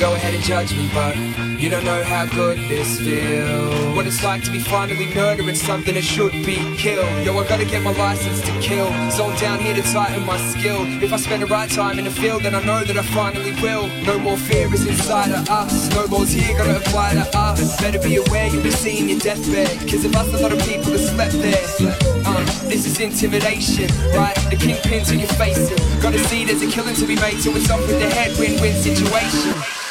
Go ahead and judge me, but you don't know how good this feels. What it's like to be finally murdering something that should be killed. Yo, I gotta get my license to kill. So I'm down here to tighten my skill. If I spend the right time in the field, then I know that I finally will. No more fear is inside of us. No more's here gonna apply to us. Better be aware you'll be seeing your deathbed. Cause if us a lot of people have slept there. Uh, this is intimidation, right? The kingpins who your face. facing. Gotta see there's a killing to be made, so it's up with the head, win-win situation.